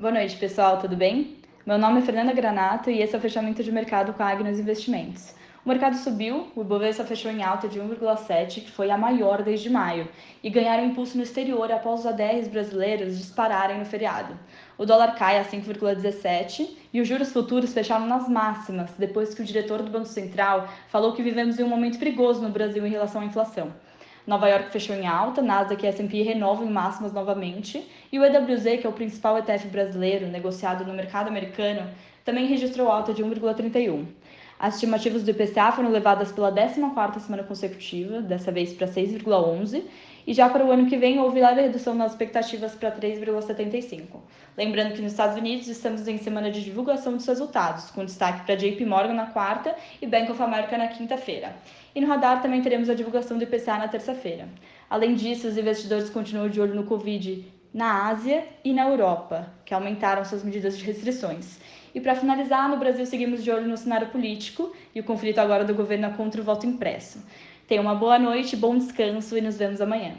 Boa noite, pessoal, tudo bem? Meu nome é Fernanda Granato e esse é o fechamento de mercado com a Agnes Investimentos. O mercado subiu, o Ibovespa fechou em alta de 1,7, que foi a maior desde maio, e ganharam impulso no exterior após os ADRs brasileiros dispararem no feriado. O dólar cai a 5,17 e os juros futuros fecharam nas máximas, depois que o diretor do Banco Central falou que vivemos em um momento perigoso no Brasil em relação à inflação. Nova York fechou em alta, Nasdaq e S&P renovam em máximas novamente, e o EWZ, que é o principal ETF brasileiro negociado no mercado americano, também registrou alta de 1,31. As estimativas do IPCA foram levadas pela 14ª semana consecutiva, dessa vez para 6,11, e já para o ano que vem houve leve redução nas expectativas para 3,75. Lembrando que nos Estados Unidos estamos em semana de divulgação dos resultados, com destaque para JP Morgan na quarta e Bank of America na quinta-feira. E no radar também teremos a divulgação do IPCA na terça-feira. Além disso, os investidores continuam de olho no Covid na Ásia e na Europa, que aumentaram suas medidas de restrições. E para finalizar, no Brasil seguimos de olho no cenário político e o conflito agora do governo contra o voto impresso. Tenha uma boa noite, bom descanso e nos vemos amanhã.